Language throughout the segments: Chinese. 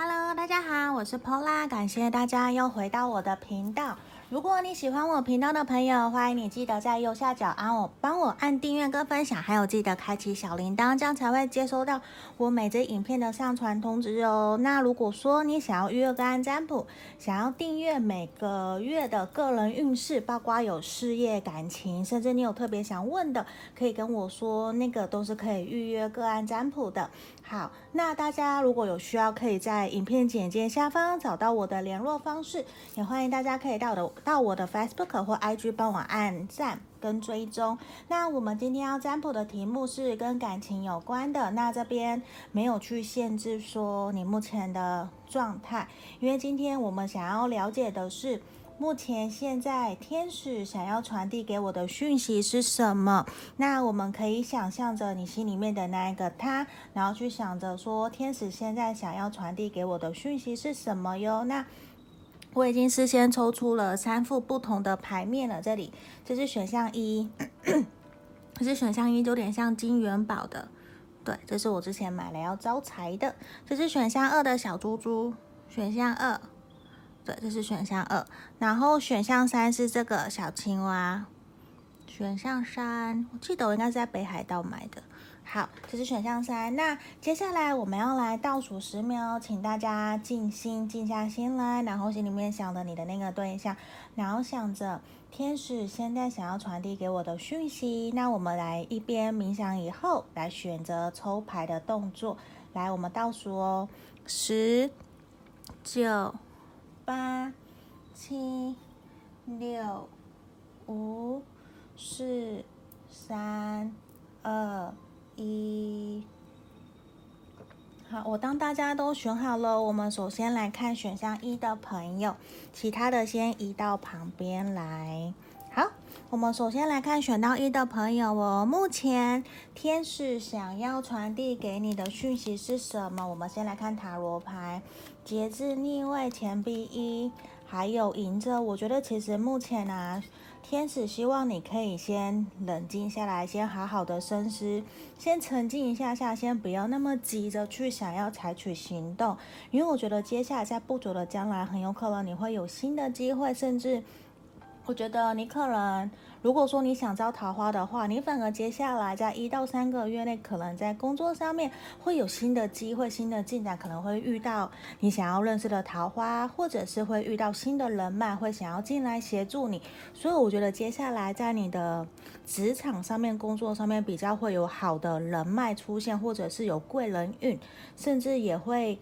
Hello，大家好，我是 Pola，感谢大家又回到我的频道。如果你喜欢我频道的朋友，欢迎你记得在右下角按我帮我按订阅跟分享，还有记得开启小铃铛，这样才会接收到我每支影片的上传通知哦。那如果说你想要预约个案占卜，想要订阅每个月的个人运势，包括有事业、感情，甚至你有特别想问的，可以跟我说，那个都是可以预约个案占卜的。好，那大家如果有需要，可以在影片简介下方找到我的联络方式，也欢迎大家可以到我的到我的 Facebook 或 IG 帮我按赞跟追踪。那我们今天要占卜的题目是跟感情有关的。那这边没有去限制说你目前的状态，因为今天我们想要了解的是目前现在天使想要传递给我的讯息是什么。那我们可以想象着你心里面的那一个他，然后去想着说天使现在想要传递给我的讯息是什么哟。那我已经事先抽出了三副不同的牌面了，这里这是选项一，这是选项一，有点像金元宝的，对，这是我之前买来要招财的。这是选项二的小猪猪，选项二，对，这是选项二。然后选项三是这个小青蛙，选项三，我记得我应该是在北海道买的。好，这是选项三。那接下来我们要来倒数十秒，请大家静心，静下心来，然后心里面想着你的那个对象，然后想着天使现在想要传递给我的讯息。那我们来一边冥想以后，来选择抽牌的动作。来，我们倒数哦，十、九、八、七、六、五、四、三、二。一，好，我当大家都选好了，我们首先来看选项一的朋友，其他的先移到旁边来。好，我们首先来看选到一的朋友哦，目前天使想要传递给你的讯息是什么？我们先来看塔罗牌，节制逆位钱币一，还有赢着。我觉得其实目前呢、天使希望你可以先冷静下来，先好好的深思，先沉静一下下，先不要那么急着去想要采取行动，因为我觉得接下来在不久的将来，很有可能你会有新的机会，甚至我觉得你可能。如果说你想招桃花的话，你反而接下来在一到三个月内，可能在工作上面会有新的机会、新的进展，可能会遇到你想要认识的桃花，或者是会遇到新的人脉，会想要进来协助你。所以我觉得接下来在你的职场上面、工作上面比较会有好的人脉出现，或者是有贵人运，甚至也会。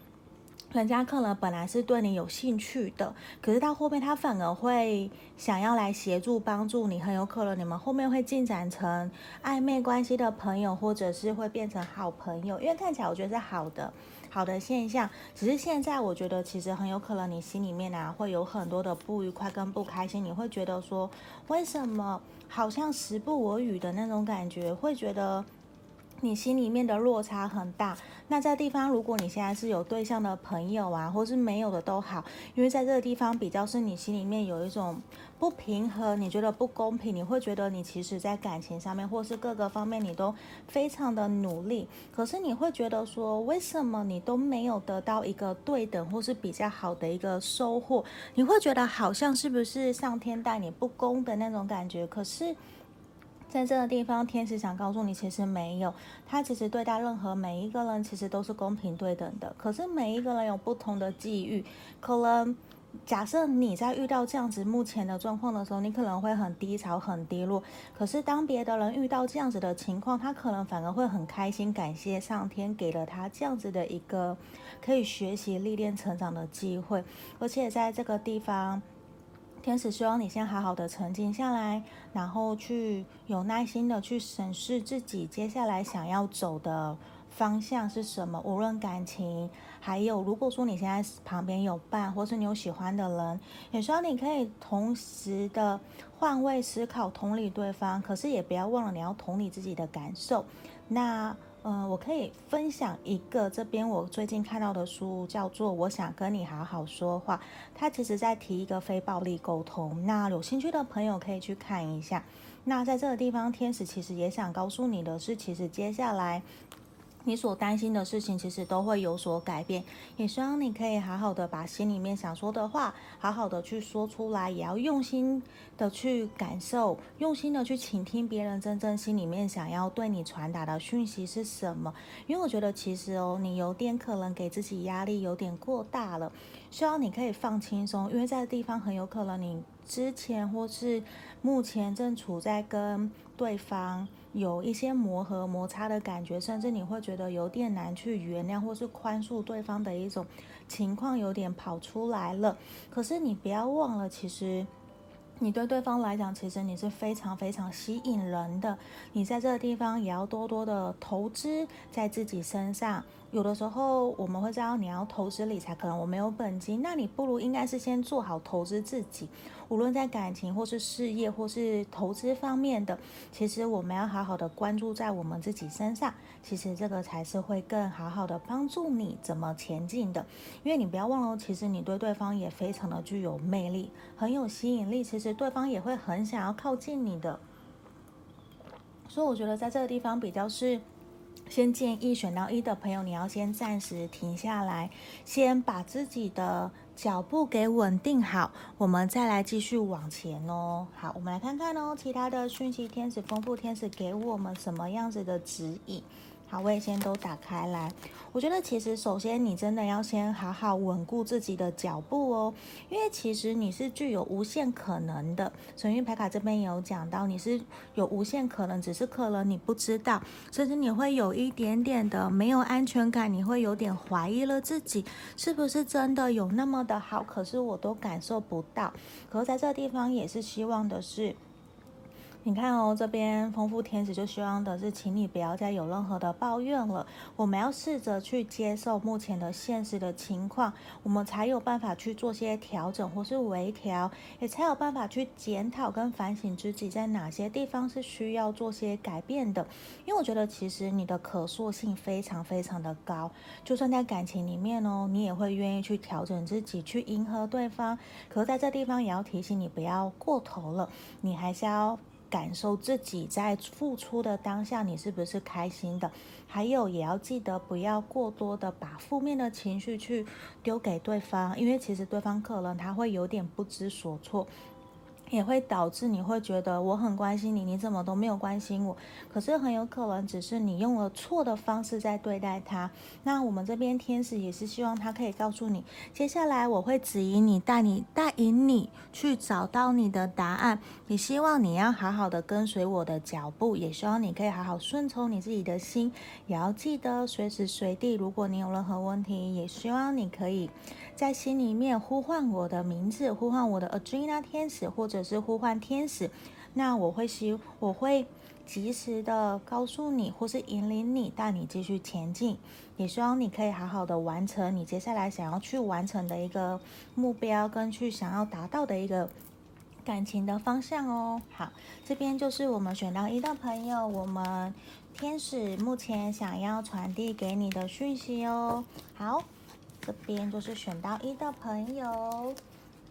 人家可能本来是对你有兴趣的，可是到后面他反而会想要来协助帮助你，很有可能你们后面会进展成暧昧关系的朋友，或者是会变成好朋友。因为看起来我觉得是好的，好的现象。只是现在我觉得其实很有可能你心里面啊会有很多的不愉快跟不开心，你会觉得说为什么好像时不我与的那种感觉，会觉得。你心里面的落差很大，那在地方，如果你现在是有对象的朋友啊，或是没有的都好，因为在这个地方比较是你心里面有一种不平衡，你觉得不公平，你会觉得你其实在感情上面或是各个方面你都非常的努力，可是你会觉得说，为什么你都没有得到一个对等或是比较好的一个收获？你会觉得好像是不是上天待你不公的那种感觉？可是。在这个地方，天使想告诉你，其实没有，他其实对待任何每一个人，其实都是公平对等的。可是每一个人有不同的际遇，可能假设你在遇到这样子目前的状况的时候，你可能会很低潮、很低落。可是当别的人遇到这样子的情况，他可能反而会很开心，感谢上天给了他这样子的一个可以学习、历练、成长的机会。而且在这个地方。天使希望你先好好的沉静下来，然后去有耐心的去审视自己接下来想要走的方向是什么。无论感情，还有如果说你现在旁边有伴，或是你有喜欢的人，也希望你可以同时的换位思考，同理对方，可是也不要忘了你要同理自己的感受。那。嗯、呃，我可以分享一个这边我最近看到的书，叫做《我想跟你好好说话》。它其实在提一个非暴力沟通，那有兴趣的朋友可以去看一下。那在这个地方，天使其实也想告诉你的是，其实接下来你所担心的事情其实都会有所改变，也希望你可以好好的把心里面想说的话，好好的去说出来，也要用心的去感受，用心的去倾听别人真正心里面想要对你传达的讯息是什么。因为我觉得其实哦，你有点可能给自己压力有点过大了，希望你可以放轻松，因为在地方很有可能你之前或是目前正处在跟对方。有一些磨合摩擦的感觉，甚至你会觉得有点难去原谅或是宽恕对方的一种情况，有点跑出来了。可是你不要忘了，其实你对对方来讲，其实你是非常非常吸引人的。你在这个地方也要多多的投资在自己身上。有的时候我们会知道你要投资理财，可能我没有本金，那你不如应该是先做好投资自己。无论在感情或是事业或是投资方面的，其实我们要好好的关注在我们自己身上。其实这个才是会更好好的帮助你怎么前进的。因为你不要忘了，其实你对对方也非常的具有魅力，很有吸引力。其实对方也会很想要靠近你的。所以我觉得在这个地方比较是。先建议选到一的朋友，你要先暂时停下来，先把自己的脚步给稳定好，我们再来继续往前哦。好，我们来看看哦，其他的讯息天使、丰富天使给我们什么样子的指引。好，我也先都打开来。我觉得其实首先你真的要先好好稳固自己的脚步哦，因为其实你是具有无限可能的。神諭牌卡这边也有讲到，你是有无限可能，只是可能你不知道，甚至你会有一点点的没有安全感，你会有点怀疑了自己是不是真的有那么的好，可是我都感受不到。可是在这个地方也是希望的是。你看哦，这边丰富天使就希望的是，请你不要再有任何的抱怨了。我们要试着去接受目前的现实的情况，我们才有办法去做些调整或是微调，也才有办法去检讨跟反省自己在哪些地方是需要做些改变的。因为我觉得其实你的可塑性非常非常的高，就算在感情里面哦，你也会愿意去调整自己，去迎合对方。可是在这地方也要提醒你不要过头了，你还是要。感受自己在付出的当下，你是不是开心的？还有，也要记得不要过多的把负面的情绪去丢给对方，因为其实对方可能他会有点不知所措。也会导致你会觉得我很关心你，你怎么都没有关心我？可是很有可能只是你用了错的方式在对待他。那我们这边天使也是希望他可以告诉你，接下来我会指引你，带你带引你去找到你的答案。也希望你要好好的跟随我的脚步，也希望你可以好好顺从你自己的心。也要记得随时随地，如果你有任何问题，也希望你可以在心里面呼唤我的名字，呼唤我的 Adrena 天使，或者。是呼唤天使，那我会希我会及时的告诉你，或是引领你，带你继续前进。也希望你可以好好的完成你接下来想要去完成的一个目标，跟去想要达到的一个感情的方向哦。好，这边就是我们选到一的朋友，我们天使目前想要传递给你的讯息哦。好，这边就是选到一的朋友。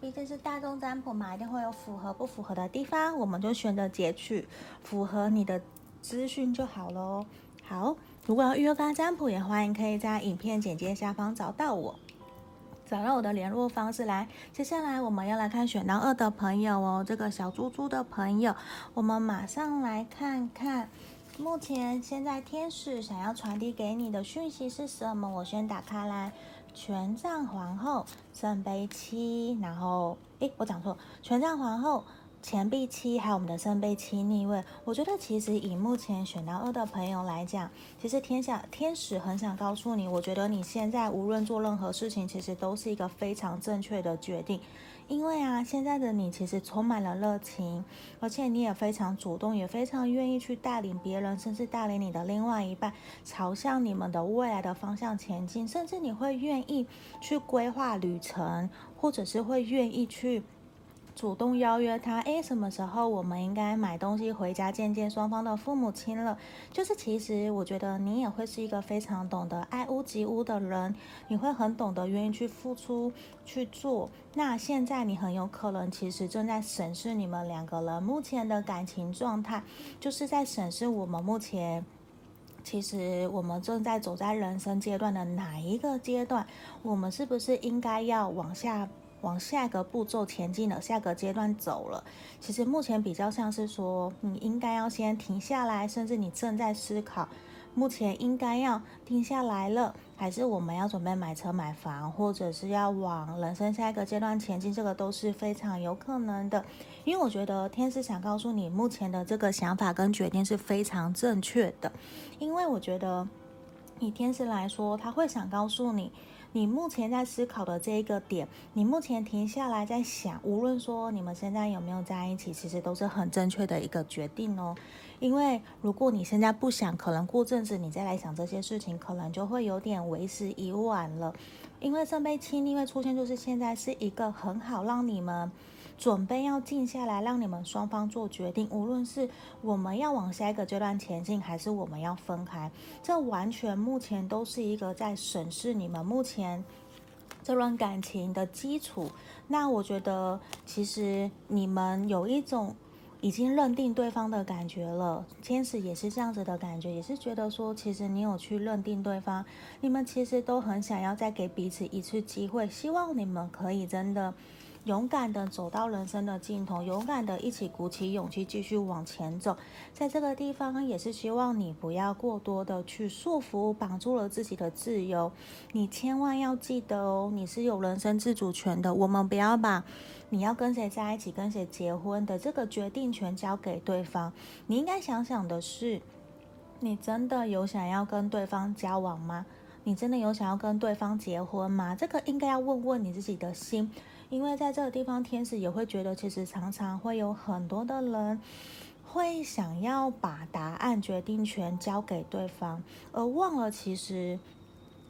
毕竟是大众占卜嘛，一定会有符合不符合的地方，我们就选择截取符合你的资讯就好喽。好，如果要预约跟占卜，也欢迎可以在影片简介下方找到我，找到我的联络方式来。接下来我们要来看选到二的朋友哦，这个小猪猪的朋友，我们马上来看看，目前现在天使想要传递给你的讯息是什么？我先打开来。权杖皇后、圣杯七，然后，诶，我讲错，权杖皇后、钱币七，还有我们的圣杯七逆位。我觉得其实以目前选到二的朋友来讲，其实天下天使很想告诉你，我觉得你现在无论做任何事情，其实都是一个非常正确的决定。因为啊，现在的你其实充满了热情，而且你也非常主动，也非常愿意去带领别人，甚至带领你的另外一半朝向你们的未来的方向前进，甚至你会愿意去规划旅程，或者是会愿意去。主动邀约他，诶，什么时候我们应该买东西回家见见双方的父母亲了？就是其实我觉得你也会是一个非常懂得爱屋及乌的人，你会很懂得愿意去付出去做。那现在你很有可能其实正在审视你们两个人目前的感情状态，就是在审视我们目前。其实我们正在走在人生阶段的哪一个阶段？我们是不是应该要往下往下一个步骤前进了？下个阶段走了？其实目前比较像是说，你应该要先停下来，甚至你正在思考。目前应该要定下来了，还是我们要准备买车买房，或者是要往人生下一个阶段前进？这个都是非常有可能的。因为我觉得天使想告诉你，目前的这个想法跟决定是非常正确的。因为我觉得以天使来说，他会想告诉你。你目前在思考的这一个点，你目前停下来在想，无论说你们现在有没有在一起，其实都是很正确的一个决定哦。因为如果你现在不想，可能过阵子你再来想这些事情，可能就会有点为时已晚了。因为圣杯七逆位出现，就是现在是一个很好让你们。准备要静下来，让你们双方做决定。无论是我们要往下一个阶段前进，还是我们要分开，这完全目前都是一个在审视你们目前这段感情的基础。那我觉得，其实你们有一种已经认定对方的感觉了。天使也是这样子的感觉，也是觉得说，其实你有去认定对方，你们其实都很想要再给彼此一次机会，希望你们可以真的。勇敢的走到人生的尽头，勇敢的一起鼓起勇气继续往前走。在这个地方，也是希望你不要过多的去束缚，绑住了自己的自由。你千万要记得哦，你是有人生自主权的。我们不要把你要跟谁在一起、跟谁结婚的这个决定权交给对方。你应该想想的是，你真的有想要跟对方交往吗？你真的有想要跟对方结婚吗？这个应该要问问你自己的心。因为在这个地方，天使也会觉得，其实常常会有很多的人会想要把答案、决定权交给对方，而忘了其实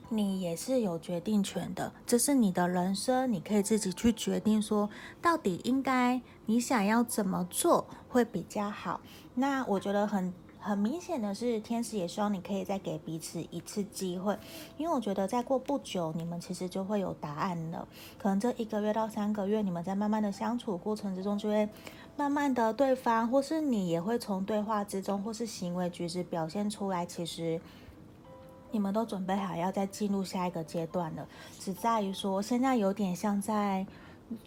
你也是有决定权的。这是你的人生，你可以自己去决定，说到底应该你想要怎么做会比较好。那我觉得很。很明显的是，天使也希望你可以再给彼此一次机会，因为我觉得再过不久，你们其实就会有答案了。可能这一个月到三个月，你们在慢慢的相处过程之中，就会慢慢的对方或是你也会从对话之中或是行为举止表现出来，其实你们都准备好要再进入下一个阶段了。只在于说，现在有点像在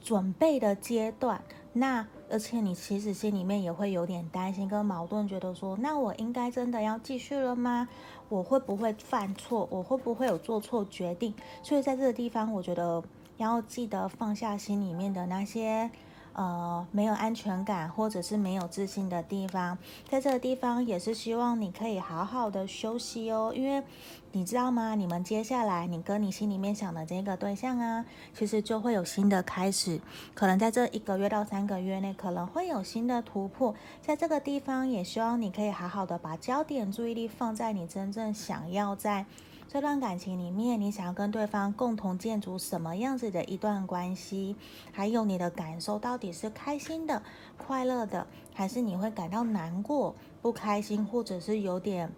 准备的阶段。那而且你其实心里面也会有点担心跟矛盾，觉得说，那我应该真的要继续了吗？我会不会犯错？我会不会有做错决定？所以在这个地方，我觉得要记得放下心里面的那些。呃，没有安全感或者是没有自信的地方，在这个地方也是希望你可以好好的休息哦，因为你知道吗？你们接下来你跟你心里面想的这个对象啊，其实就会有新的开始，可能在这一个月到三个月内可能会有新的突破，在这个地方也希望你可以好好的把焦点注意力放在你真正想要在。这段感情里面，你想要跟对方共同建筑什么样子的一段关系？还有你的感受到底是开心的、快乐的，还是你会感到难过、不开心，或者是有点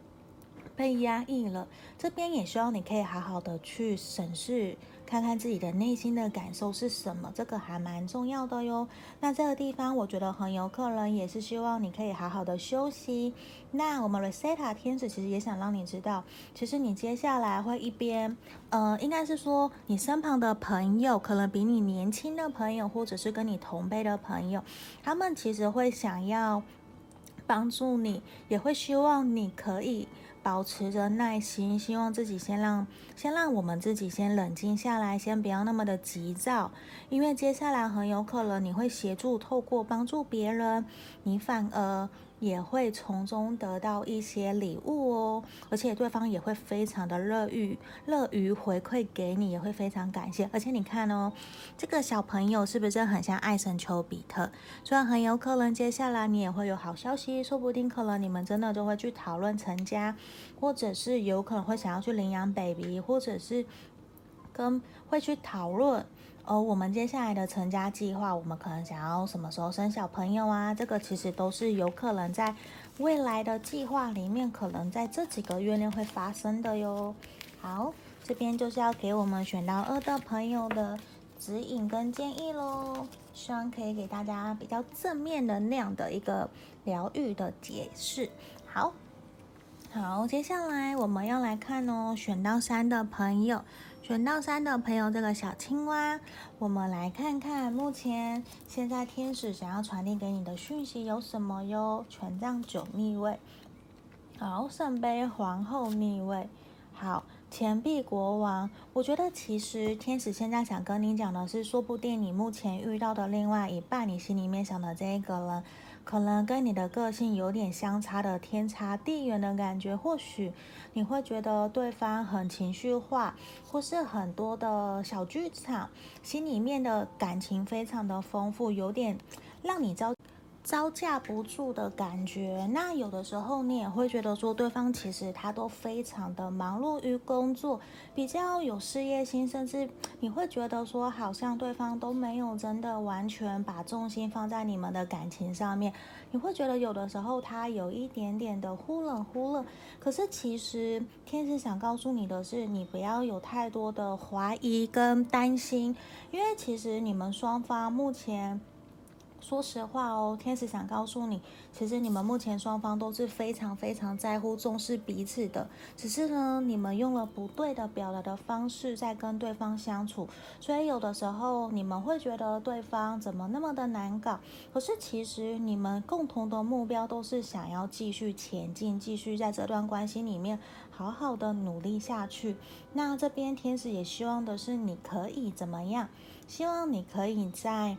被压抑了？这边也希望你可以好好的去审视。看看自己的内心的感受是什么，这个还蛮重要的哟。那这个地方，我觉得很有可能也是希望你可以好好的休息。那我们 Rosetta 天使其实也想让你知道，其实你接下来会一边，呃，应该是说你身旁的朋友，可能比你年轻的朋友，或者是跟你同辈的朋友，他们其实会想要帮助你，也会希望你可以。保持着耐心，希望自己先让先让我们自己先冷静下来，先不要那么的急躁，因为接下来很有可能你会协助透过帮助别人，你反而。也会从中得到一些礼物哦，而且对方也会非常的乐于乐于回馈给你，也会非常感谢。而且你看哦，这个小朋友是不是很像爱神丘比特？虽然很有可能接下来你也会有好消息，说不定可能你们真的就会去讨论成家，或者是有可能会想要去领养 baby，或者是跟会去讨论。哦我们接下来的成家计划，我们可能想要什么时候生小朋友啊？这个其实都是有可能在未来的计划里面，可能在这几个月内会发生的哟。好，这边就是要给我们选到二的朋友的指引跟建议喽，希望可以给大家比较正面能量的一个疗愈的解释。好。好，接下来我们要来看哦，选到三的朋友，选到三的朋友，这个小青蛙，我们来看看目前现在天使想要传递给你的讯息有什么哟？权杖九逆位，好，圣杯皇后逆位，好。钱币国王，我觉得其实天使现在想跟你讲的是，说不定你目前遇到的另外一半，你心里面想的这一个人，可能跟你的个性有点相差的天差地远的感觉。或许你会觉得对方很情绪化，或是很多的小剧场，心里面的感情非常的丰富，有点让你着。招架不住的感觉，那有的时候你也会觉得说，对方其实他都非常的忙碌于工作，比较有事业心，甚至你会觉得说，好像对方都没有真的完全把重心放在你们的感情上面。你会觉得有的时候他有一点点的忽冷忽热，可是其实天使想告诉你的是，你不要有太多的怀疑跟担心，因为其实你们双方目前。说实话哦，天使想告诉你，其实你们目前双方都是非常非常在乎、重视彼此的。只是呢，你们用了不对的表达的方式在跟对方相处，所以有的时候你们会觉得对方怎么那么的难搞。可是其实你们共同的目标都是想要继续前进，继续在这段关系里面好好的努力下去。那这边天使也希望的是你可以怎么样？希望你可以在。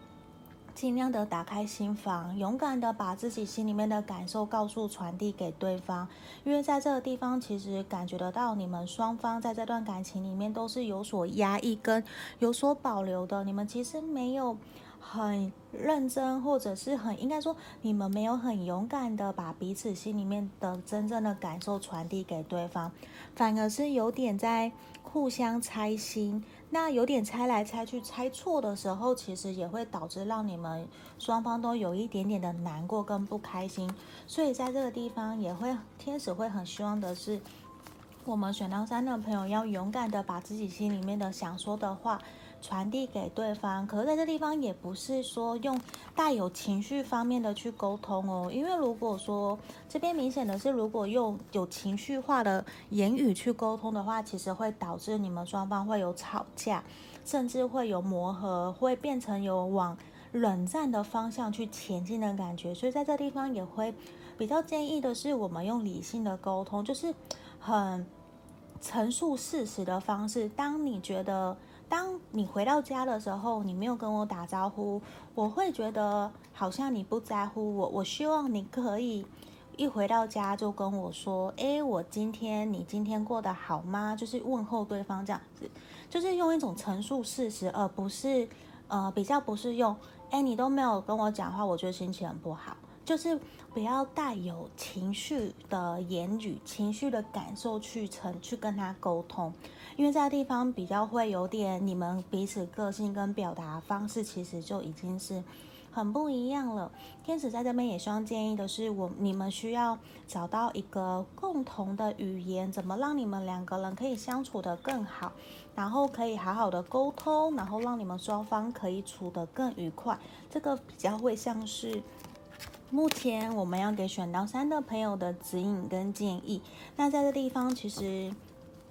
尽量的打开心房，勇敢的把自己心里面的感受告诉、传递给对方。因为在这个地方，其实感觉得到你们双方在这段感情里面都是有所压抑跟有所保留的。你们其实没有很认真，或者是很应该说，你们没有很勇敢的把彼此心里面的真正的感受传递给对方，反而是有点在互相猜心。那有点猜来猜去，猜错的时候，其实也会导致让你们双方都有一点点的难过跟不开心。所以在这个地方，也会天使会很希望的是，我们选到三的朋友要勇敢的把自己心里面的想说的话。传递给对方，可是在这地方也不是说用带有情绪方面的去沟通哦，因为如果说这边明显的是，如果用有情绪化的言语去沟通的话，其实会导致你们双方会有吵架，甚至会有磨合，会变成有往冷战的方向去前进的感觉。所以在这地方也会比较建议的是，我们用理性的沟通，就是很陈述事实的方式。当你觉得。当你回到家的时候，你没有跟我打招呼，我会觉得好像你不在乎我。我希望你可以一回到家就跟我说：“诶，我今天你今天过得好吗？”就是问候对方这样子，就是用一种陈述事实，而不是呃比较不是用“诶，你都没有跟我讲话，我觉得心情很不好。”就是不要带有情绪的言语、情绪的感受去成去跟他沟通。因为这个地方比较会有点，你们彼此个性跟表达方式其实就已经是很不一样了。天使在这边也希望建议的是，我你们需要找到一个共同的语言，怎么让你们两个人可以相处得更好，然后可以好好的沟通，然后让你们双方可以处得更愉快。这个比较会像是目前我们要给选到三的朋友的指引跟建议。那在这地方其实。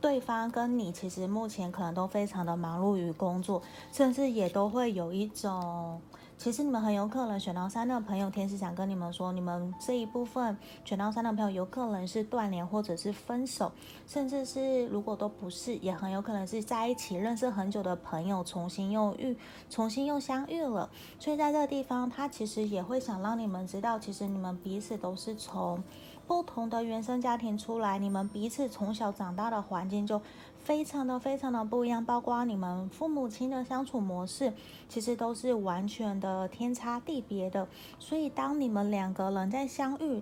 对方跟你其实目前可能都非常的忙碌于工作，甚至也都会有一种，其实你们很有可能选到三的朋友，天使想跟你们说，你们这一部分选到三的朋友有可能是断联或者是分手，甚至是如果都不是，也很有可能是在一起认识很久的朋友重新又遇，重新又相遇了。所以在这个地方，他其实也会想让你们知道，其实你们彼此都是从。不同的原生家庭出来，你们彼此从小长大的环境就非常的非常的不一样，包括你们父母亲的相处模式，其实都是完全的天差地别的。所以当你们两个人在相遇，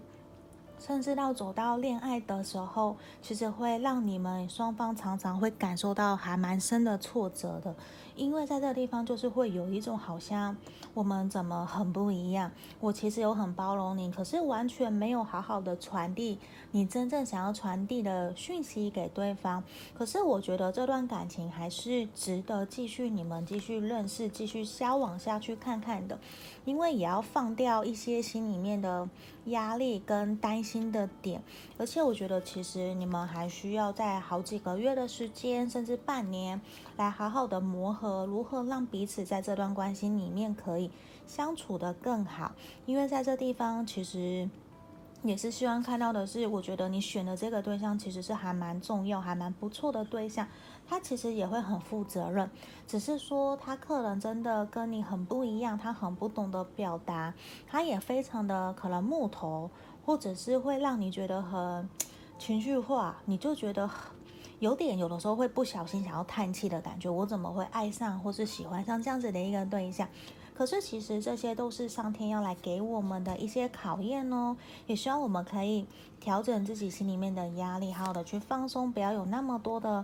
甚至到走到恋爱的时候，其实会让你们双方常常会感受到还蛮深的挫折的。因为在这个地方，就是会有一种好像我们怎么很不一样。我其实有很包容你，可是完全没有好好的传递你真正想要传递的讯息给对方。可是我觉得这段感情还是值得继续，你们继续认识、继续交往下去看看的。因为也要放掉一些心里面的压力跟担心的点。而且我觉得，其实你们还需要在好几个月的时间，甚至半年，来好好的磨合，如何让彼此在这段关系里面可以相处得更好。因为在这地方，其实。也是希望看到的是，我觉得你选的这个对象其实是还蛮重要、还蛮不错的对象。他其实也会很负责任，只是说他可能真的跟你很不一样，他很不懂得表达，他也非常的可能木头，或者是会让你觉得很情绪化，你就觉得有点有的时候会不小心想要叹气的感觉。我怎么会爱上或是喜欢上这样子的一个对象？可是其实这些都是上天要来给我们的一些考验哦，也希望我们可以调整自己心里面的压力，好好的去放松，不要有那么多的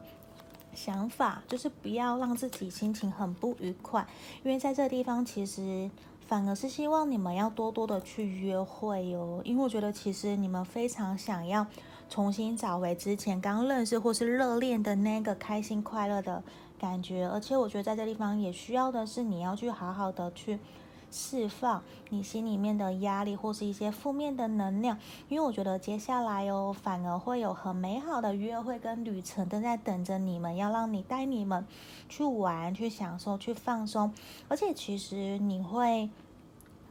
想法，就是不要让自己心情很不愉快。因为在这地方，其实反而是希望你们要多多的去约会哟，因为我觉得其实你们非常想要重新找回之前刚认识或是热恋的那个开心快乐的感觉，而且我觉得在这地方也需要的是你要去好好的去释放你心里面的压力或是一些负面的能量，因为我觉得接下来哦，反而会有很美好的约会跟旅程都在等着你们，要让你带你们去玩、去享受、去放松，而且其实你会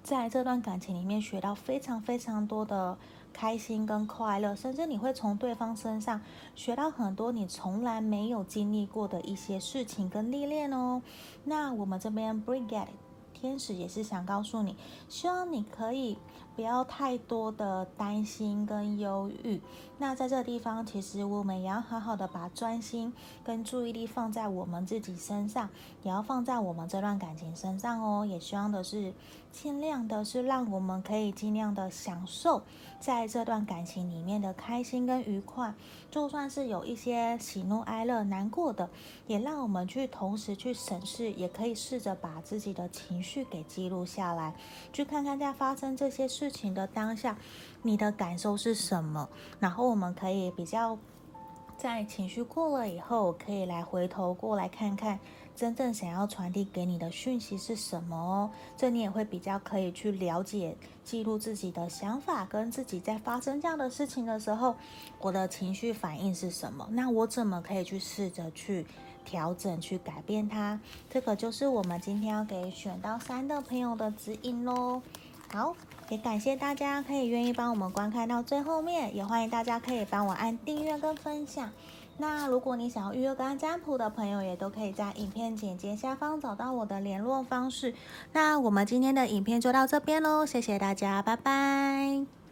在这段感情里面学到非常非常多的。开心跟快乐，甚至你会从对方身上学到很多你从来没有经历过的一些事情跟历练哦。那我们这边 Brigade 天使也是想告诉你，希望你可以。不要太多的担心跟忧郁。那在这个地方，其实我们也要好好的把专心跟注意力放在我们自己身上，也要放在我们这段感情身上哦。也希望的是，尽量的是让我们可以尽量的享受在这段感情里面的开心跟愉快。就算是有一些喜怒哀乐、难过的，也让我们去同时去审视，也可以试着把自己的情绪给记录下来，去看看在发生这些事。事情的当下，你的感受是什么？然后我们可以比较在情绪过了以后，可以来回头过来看看真正想要传递给你的讯息是什么哦。这你也会比较可以去了解、记录自己的想法，跟自己在发生这样的事情的时候，我的情绪反应是什么？那我怎么可以去试着去调整、去改变它？这个就是我们今天要给选到三的朋友的指引喽。好。也感谢大家可以愿意帮我们观看到最后面，也欢迎大家可以帮我按订阅跟分享。那如果你想要预约跟占卜的朋友，也都可以在影片简介下方找到我的联络方式。那我们今天的影片就到这边喽，谢谢大家，拜拜。